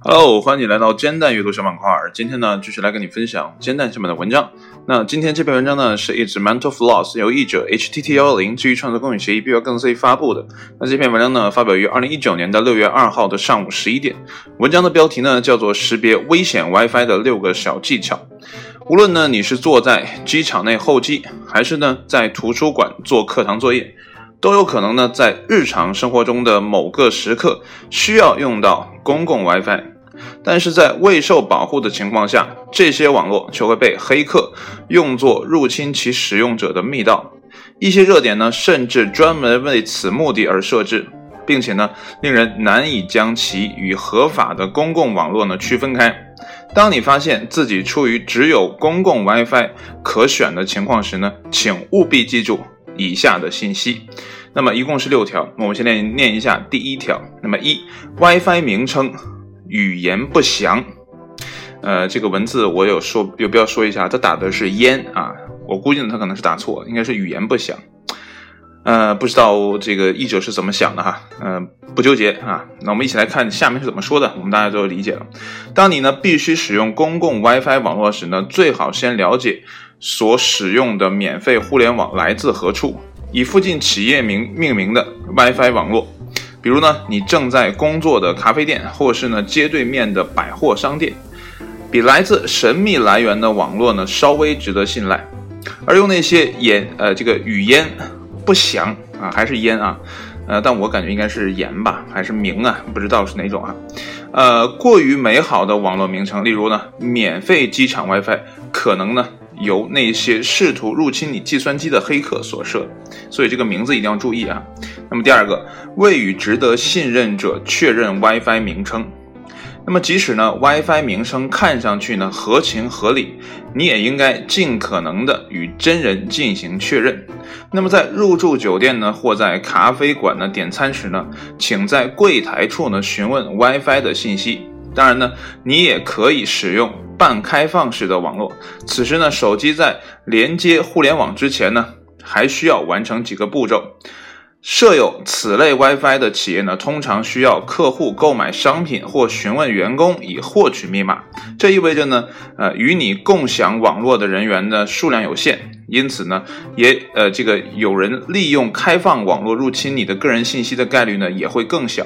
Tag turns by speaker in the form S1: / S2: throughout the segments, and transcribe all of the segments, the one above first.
S1: Hello，欢迎你来到煎蛋阅读小板块。今天呢，继续来跟你分享煎蛋下面的文章。那今天这篇文章呢，是 It's Mental Floss 由译者 HTT 幺零基于创作公允协议 B 幺更 C 发布的。那这篇文章呢，发表于二零一九年的六月二号的上午十一点。文章的标题呢，叫做识别危险 WiFi 的六个小技巧。无论呢，你是坐在机场内候机，还是呢在图书馆做课堂作业，都有可能呢在日常生活中的某个时刻需要用到公共 WiFi。但是在未受保护的情况下，这些网络就会被黑客用作入侵其使用者的密道。一些热点呢，甚至专门为此目的而设置，并且呢，令人难以将其与合法的公共网络呢区分开。当你发现自己处于只有公共 WiFi 可选的情况时呢，请务必记住以下的信息。那么一共是六条，那我们先念念一下第一条。那么一，WiFi 名称。语言不详，呃，这个文字我有说有必要说一下，他打的是烟啊，我估计呢他可能是打错，应该是语言不详，呃，不知道这个译者是怎么想的哈，嗯，不纠结啊，那我们一起来看下面是怎么说的，我们大家都理解了。当你呢必须使用公共 WiFi 网络时呢，最好先了解所使用的免费互联网来自何处，以附近企业名命名的 WiFi 网络。比如呢，你正在工作的咖啡店，或是呢街对面的百货商店，比来自神秘来源的网络呢稍微值得信赖。而用那些言呃这个语言不详啊，还是烟啊，呃，但我感觉应该是言吧，还是名啊，不知道是哪种啊。呃，过于美好的网络名称，例如呢免费机场 WiFi，可能呢。由那些试图入侵你计算机的黑客所设，所以这个名字一定要注意啊。那么第二个，未与值得信任者确认 WiFi 名称。那么即使呢 WiFi 名称看上去呢合情合理，你也应该尽可能的与真人进行确认。那么在入住酒店呢或在咖啡馆呢点餐时呢，请在柜台处呢询问 WiFi 的信息。当然呢，你也可以使用。半开放式的网络，此时呢，手机在连接互联网之前呢，还需要完成几个步骤。设有此类 WiFi 的企业呢，通常需要客户购买商品或询问员工以获取密码。这意味着呢，呃，与你共享网络的人员的数量有限，因此呢，也呃，这个有人利用开放网络入侵你的个人信息的概率呢，也会更小。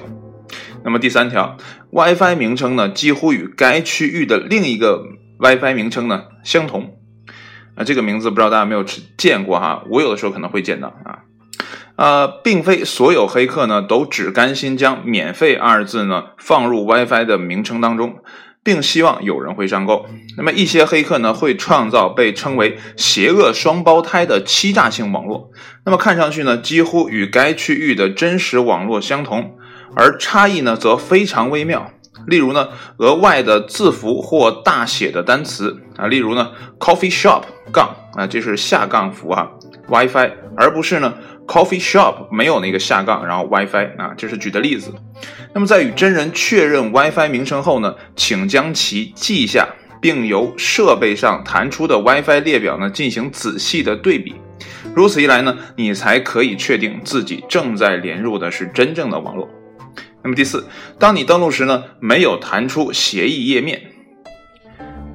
S1: 那么第三条，WiFi 名称呢几乎与该区域的另一个 WiFi 名称呢相同。啊，这个名字不知道大家没有见过哈？我有的时候可能会见到啊。呃，并非所有黑客呢都只甘心将“免费”二字呢放入 WiFi 的名称当中，并希望有人会上钩。那么一些黑客呢会创造被称为“邪恶双胞胎”的欺诈性网络，那么看上去呢几乎与该区域的真实网络相同。而差异呢，则非常微妙。例如呢，额外的字符或大写的单词啊，例如呢，coffee shop 杠啊，这是下杠符啊，WiFi，而不是呢，coffee shop 没有那个下杠，然后 WiFi 啊，这是举的例子。那么在与真人确认 WiFi 名称后呢，请将其记下，并由设备上弹出的 WiFi 列表呢进行仔细的对比。如此一来呢，你才可以确定自己正在连入的是真正的网络。那么第四，当你登录时呢，没有弹出协议页面。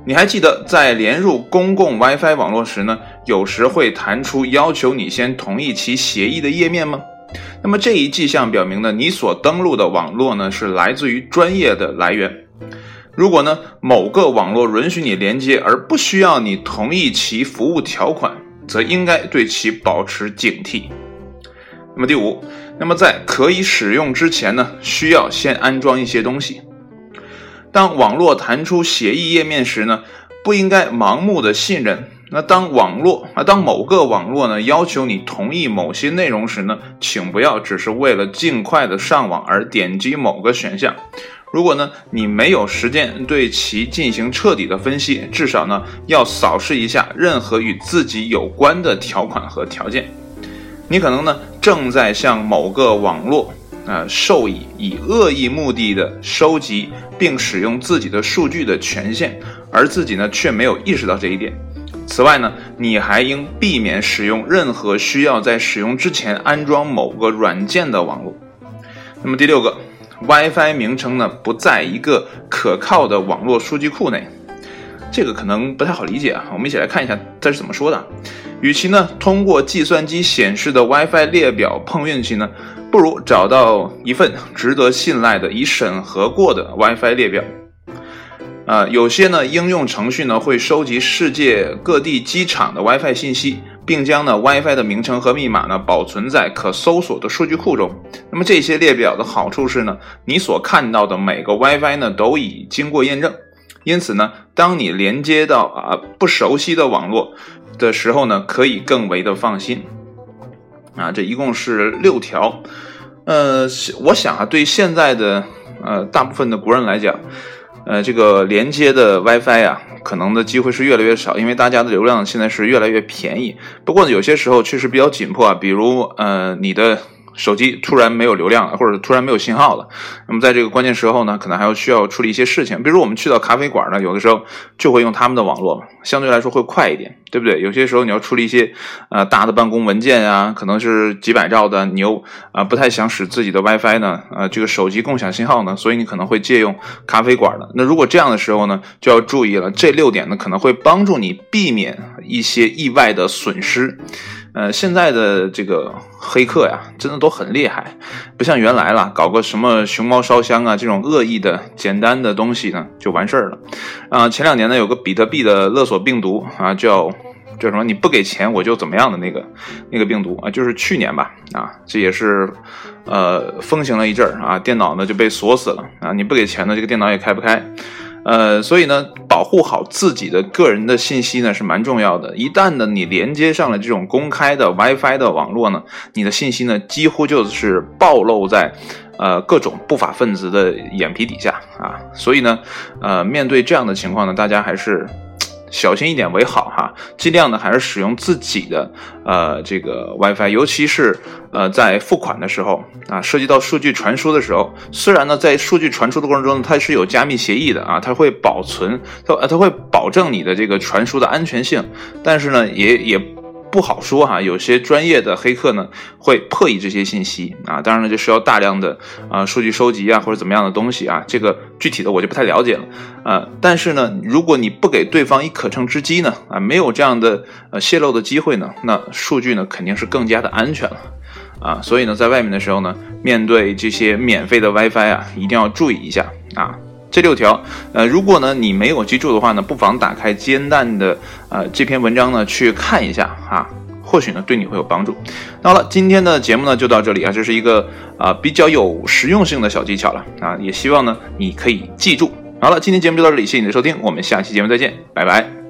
S1: 你还记得在连入公共 WiFi 网络时呢，有时会弹出要求你先同意其协议的页面吗？那么这一迹象表明呢，你所登录的网络呢是来自于专业的来源。如果呢某个网络允许你连接而不需要你同意其服务条款，则应该对其保持警惕。那么第五，那么在可以使用之前呢，需要先安装一些东西。当网络弹出协议页面时呢，不应该盲目的信任。那当网络啊，当某个网络呢要求你同意某些内容时呢，请不要只是为了尽快的上网而点击某个选项。如果呢你没有时间对其进行彻底的分析，至少呢要扫视一下任何与自己有关的条款和条件。你可能呢正在向某个网络啊授予以恶意目的的收集并使用自己的数据的权限，而自己呢却没有意识到这一点。此外呢，你还应避免使用任何需要在使用之前安装某个软件的网络。那么第六个，WiFi 名称呢不在一个可靠的网络数据库内，这个可能不太好理解啊。我们一起来看一下这是怎么说的。与其呢通过计算机显示的 WiFi 列表碰运气呢，不如找到一份值得信赖的、已审核过的 WiFi 列表。呃，有些呢应用程序呢会收集世界各地机场的 WiFi 信息。并将呢 WiFi 的名称和密码呢保存在可搜索的数据库中。那么这些列表的好处是呢，你所看到的每个 WiFi 呢都已经过验证，因此呢，当你连接到啊不熟悉的网络的时候呢，可以更为的放心。啊，这一共是六条。呃，我想啊，对现在的呃大部分的国人来讲，呃，这个连接的 WiFi 啊。可能的机会是越来越少，因为大家的流量现在是越来越便宜。不过呢，有些时候确实比较紧迫啊，比如呃，你的。手机突然没有流量了，或者突然没有信号了，那么在这个关键时候呢，可能还要需要处理一些事情。比如我们去到咖啡馆呢，有的时候就会用他们的网络，相对来说会快一点，对不对？有些时候你要处理一些呃大的办公文件啊，可能是几百兆的，你又啊不太想使自己的 WiFi 呢，呃这个手机共享信号呢，所以你可能会借用咖啡馆的。那如果这样的时候呢，就要注意了，这六点呢可能会帮助你避免一些意外的损失。呃，现在的这个黑客呀，真的都很厉害，不像原来了，搞个什么熊猫烧香啊这种恶意的简单的东西呢，就完事儿了。啊，前两年呢，有个比特币的勒索病毒啊，叫叫什么？你不给钱我就怎么样的那个那个病毒啊，就是去年吧，啊，这也是呃风行了一阵儿啊，电脑呢就被锁死了啊，你不给钱呢，这个电脑也开不开。呃，所以呢，保护好自己的个人的信息呢是蛮重要的。一旦呢你连接上了这种公开的 WiFi 的网络呢，你的信息呢几乎就是暴露在呃各种不法分子的眼皮底下啊。所以呢，呃，面对这样的情况呢，大家还是。小心一点为好哈，尽量呢还是使用自己的呃这个 WiFi，尤其是呃在付款的时候啊，涉及到数据传输的时候，虽然呢在数据传输的过程中它是有加密协议的啊，它会保存它它会保证你的这个传输的安全性，但是呢也也。不好说哈，有些专业的黑客呢会破译这些信息啊，当然了，就需要大量的啊数据收集啊或者怎么样的东西啊，这个具体的我就不太了解了啊。但是呢，如果你不给对方以可乘之机呢啊，没有这样的呃泄露的机会呢，那数据呢肯定是更加的安全了啊。所以呢，在外面的时候呢，面对这些免费的 WiFi 啊，一定要注意一下啊。这六条，呃，如果呢你没有记住的话呢，不妨打开煎蛋的呃这篇文章呢去看一下啊，或许呢对你会有帮助。那好了，今天的节目呢就到这里啊，这是一个啊比较有实用性的小技巧了啊，也希望呢你可以记住。好了，今天节目就到这里，谢谢你的收听，我们下期节目再见，拜拜。